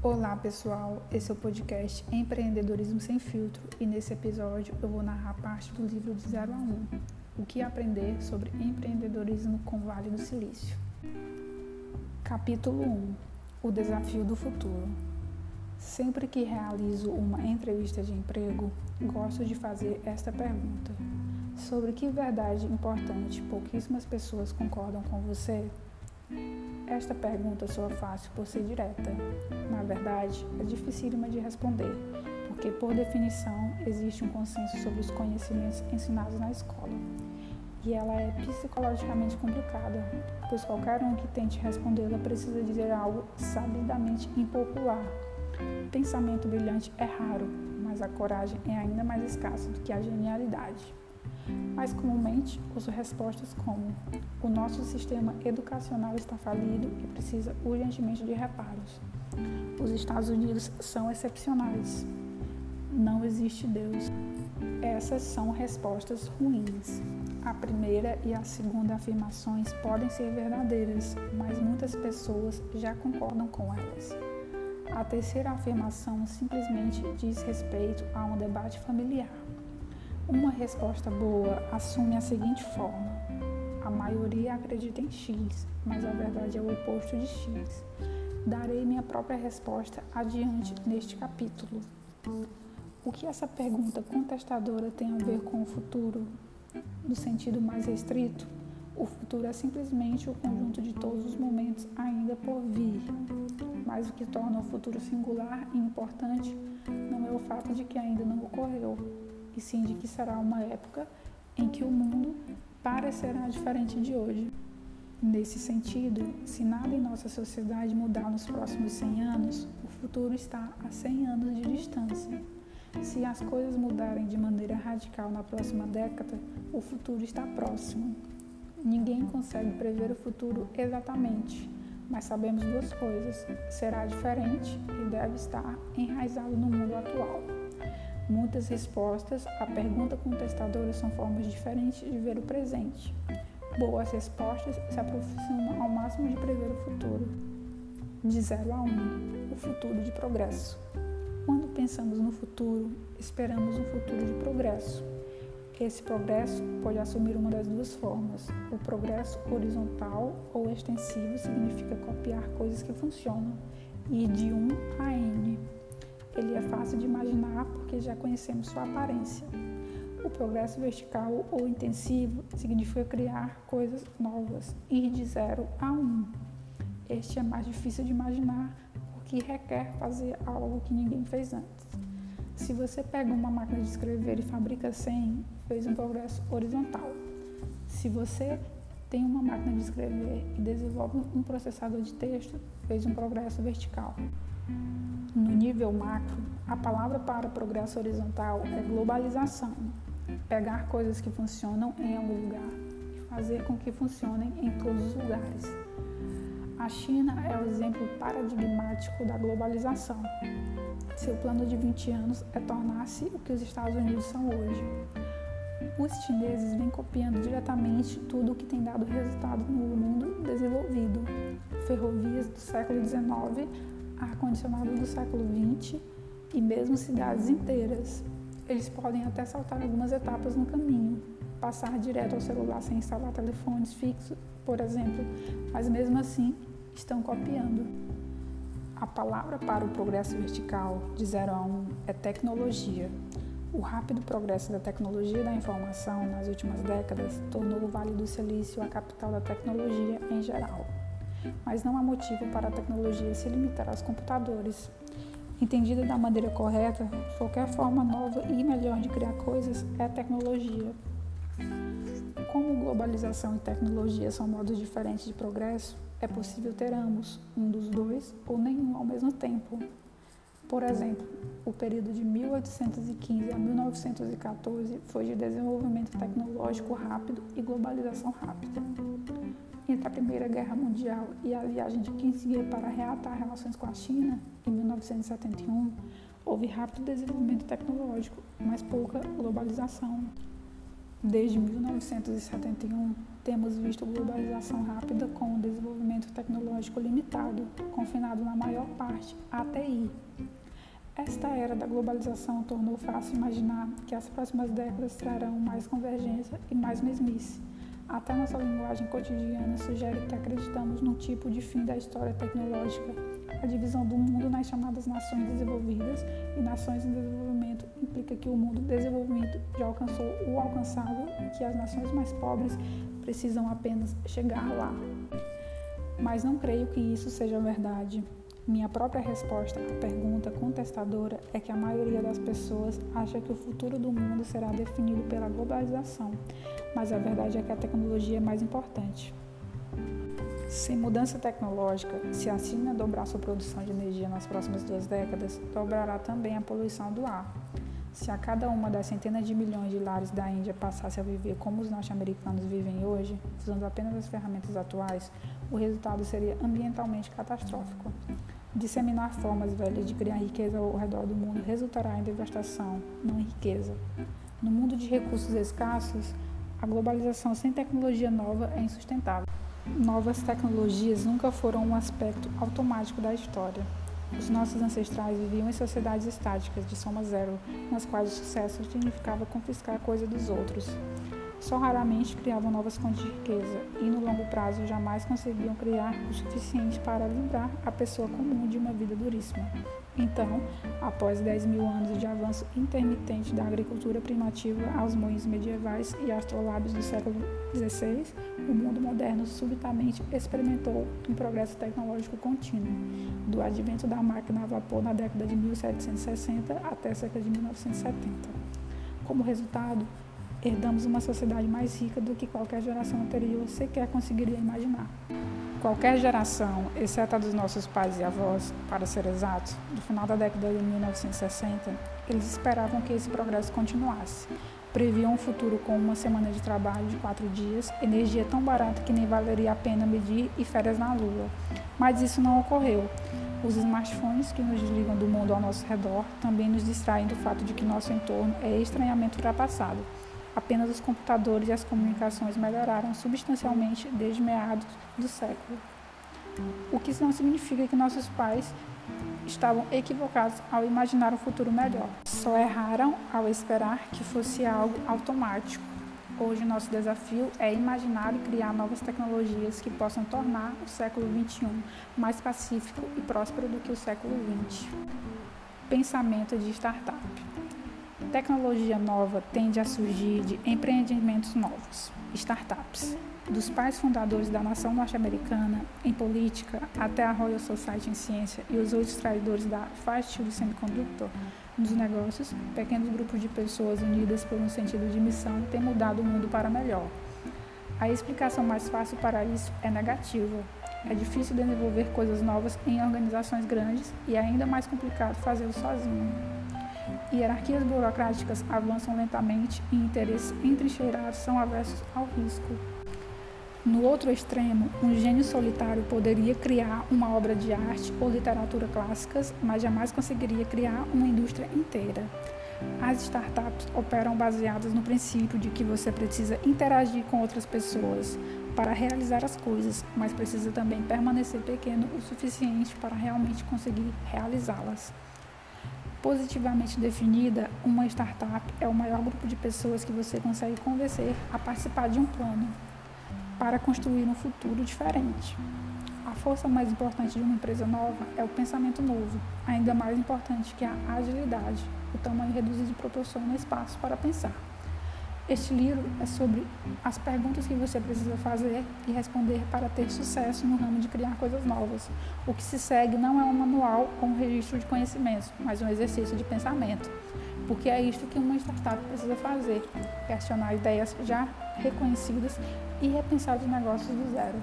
Olá pessoal, esse é o podcast Empreendedorismo Sem Filtro e nesse episódio eu vou narrar parte do livro de 0 a 1, O que aprender sobre empreendedorismo com Vale do Silício. Capítulo 1 O desafio do futuro. Sempre que realizo uma entrevista de emprego, gosto de fazer esta pergunta: Sobre que verdade importante pouquíssimas pessoas concordam com você? Esta pergunta soa fácil por ser direta. Na verdade, é dificílima de responder, porque, por definição, existe um consenso sobre os conhecimentos ensinados na escola. E ela é psicologicamente complicada, pois qualquer um que tente respondê-la precisa dizer algo sabidamente impopular. Pensamento brilhante é raro, mas a coragem é ainda mais escassa do que a genialidade. Mais comumente, uso respostas como: o nosso sistema educacional está falido e precisa urgentemente de reparos. Os Estados Unidos são excepcionais. Não existe Deus. Essas são respostas ruins. A primeira e a segunda afirmações podem ser verdadeiras, mas muitas pessoas já concordam com elas. A terceira afirmação simplesmente diz respeito a um debate familiar. Uma resposta boa assume a seguinte forma: a maioria acredita em X, mas a verdade é o oposto de X. Darei minha própria resposta adiante neste capítulo. O que essa pergunta contestadora tem a ver com o futuro? No sentido mais restrito, o futuro é simplesmente o conjunto de todos os momentos ainda por vir. Mas o que torna o futuro singular e importante não é o fato de que ainda não ocorreu, e sim de que será uma época em que o mundo parecerá diferente de hoje. Nesse sentido, se nada em nossa sociedade mudar nos próximos 100 anos, o futuro está a 100 anos de distância. Se as coisas mudarem de maneira radical na próxima década, o futuro está próximo. Ninguém consegue prever o futuro exatamente, mas sabemos duas coisas: será diferente e deve estar enraizado no mundo atual. Muitas respostas à pergunta contestadora são formas diferentes de ver o presente. Boas respostas se aproximam ao máximo de prever o futuro. De 0 a 1, um, o futuro de progresso. Quando pensamos no futuro, esperamos um futuro de progresso. Esse progresso pode assumir uma das duas formas. O progresso horizontal ou extensivo significa copiar coisas que funcionam, e de 1 a N ele é fácil de imaginar porque já conhecemos sua aparência. O progresso vertical ou intensivo significa criar coisas novas, ir de zero a um. Este é mais difícil de imaginar porque requer fazer algo que ninguém fez antes. Se você pega uma máquina de escrever e fabrica 100, fez um progresso horizontal. Se você tem uma máquina de escrever e desenvolve um processador de texto, fez um progresso vertical. No nível macro, a palavra para progresso horizontal é globalização. Pegar coisas que funcionam em algum lugar e fazer com que funcionem em todos os lugares. A China é o exemplo paradigmático da globalização. Seu plano de 20 anos é tornar-se o que os Estados Unidos são hoje. Os chineses vêm copiando diretamente tudo o que tem dado resultado no mundo desenvolvido. Ferrovias do século XIX ar-condicionado do século XX e mesmo cidades inteiras. Eles podem até saltar algumas etapas no caminho, passar direto ao celular sem instalar telefones fixos, por exemplo, mas mesmo assim estão copiando. A palavra para o progresso vertical de 0 a 1 um, é tecnologia. O rápido progresso da tecnologia da informação nas últimas décadas tornou o Vale do Silício a capital da tecnologia em geral mas não há motivo para a tecnologia se limitar aos computadores. Entendida da maneira correta, qualquer forma nova e melhor de criar coisas é tecnologia. Como globalização e tecnologia são modos diferentes de progresso, é possível ter ambos, um dos dois ou nenhum ao mesmo tempo. Por exemplo, o período de 1815 a 1914 foi de desenvolvimento tecnológico rápido e globalização rápida entre a Primeira Guerra Mundial e a viagem de Kissinger para reatar relações com a China, em 1971, houve rápido desenvolvimento tecnológico, mas pouca globalização. Desde 1971, temos visto globalização rápida com o desenvolvimento tecnológico limitado, confinado na maior parte à TI. Esta era da globalização tornou fácil imaginar que as próximas décadas trarão mais convergência e mais mesmice. Até nossa linguagem cotidiana sugere que acreditamos num tipo de fim da história tecnológica, a divisão do mundo nas chamadas nações desenvolvidas e nações em desenvolvimento implica que o mundo desenvolvimento já alcançou o alcançável e que as nações mais pobres precisam apenas chegar lá. Mas não creio que isso seja verdade. Minha própria resposta à pergunta contestadora é que a maioria das pessoas acha que o futuro do mundo será definido pela globalização, mas a verdade é que a tecnologia é mais importante. Sem mudança tecnológica, se a China dobrar sua produção de energia nas próximas duas décadas, dobrará também a poluição do ar. Se a cada uma das centenas de milhões de lares da Índia passasse a viver como os norte-americanos vivem hoje, usando apenas as ferramentas atuais, o resultado seria ambientalmente catastrófico. Disseminar formas velhas de criar riqueza ao redor do mundo resultará em devastação, não em riqueza. No mundo de recursos escassos, a globalização sem tecnologia nova é insustentável. Novas tecnologias nunca foram um aspecto automático da história. Os nossos ancestrais viviam em sociedades estáticas de soma zero, nas quais o sucesso significava confiscar coisa dos outros. Só raramente criavam novas fontes de riqueza e, no longo prazo, jamais conseguiam criar o suficiente para livrar a pessoa comum de uma vida duríssima. Então, após 10 mil anos de avanço intermitente da agricultura primativa aos moinhos medievais e astrolábios do século XVI, o mundo moderno subitamente experimentou um progresso tecnológico contínuo, do advento da máquina a vapor na década de 1760 até cerca de 1970. Como resultado, herdamos uma sociedade mais rica do que qualquer geração anterior sequer conseguiria imaginar. Qualquer geração, exceto a dos nossos pais e avós, para ser exatos, do final da década de 1960, eles esperavam que esse progresso continuasse. Previam um futuro com uma semana de trabalho de quatro dias, energia tão barata que nem valeria a pena medir e férias na Lua. Mas isso não ocorreu. Os smartphones que nos desligam do mundo ao nosso redor também nos distraem do fato de que nosso entorno é estranhamente ultrapassado. Apenas os computadores e as comunicações melhoraram substancialmente desde meados do século. O que não significa que nossos pais estavam equivocados ao imaginar um futuro melhor. Só erraram ao esperar que fosse algo automático. Hoje, nosso desafio é imaginar e criar novas tecnologias que possam tornar o século XXI mais pacífico e próspero do que o século XX. Pensamento de startup. Tecnologia nova tende a surgir de empreendimentos novos, startups. Dos pais fundadores da nação norte-americana em política até a Royal Society em ciência e os outros traidores da Fast Semiconductor nos negócios, pequenos grupos de pessoas unidas por um sentido de missão têm mudado o mundo para melhor. A explicação mais fácil para isso é negativa. É difícil desenvolver coisas novas em organizações grandes e é ainda mais complicado fazê-lo sozinho. Hierarquias burocráticas avançam lentamente e interesses entrincheirados são aversos ao risco. No outro extremo, um gênio solitário poderia criar uma obra de arte ou literatura clássicas, mas jamais conseguiria criar uma indústria inteira. As startups operam baseadas no princípio de que você precisa interagir com outras pessoas para realizar as coisas, mas precisa também permanecer pequeno o suficiente para realmente conseguir realizá-las. Positivamente definida, uma startup é o maior grupo de pessoas que você consegue convencer a participar de um plano para construir um futuro diferente. A força mais importante de uma empresa nova é o pensamento novo, ainda mais importante que a agilidade. O tamanho reduzido proporciona espaço para pensar. Este livro é sobre as perguntas que você precisa fazer e responder para ter sucesso no ramo de criar coisas novas. O que se segue não é um manual ou um registro de conhecimentos, mas um exercício de pensamento. Porque é isto que uma startup precisa fazer: questionar ideias já reconhecidas e repensar os negócios do zero.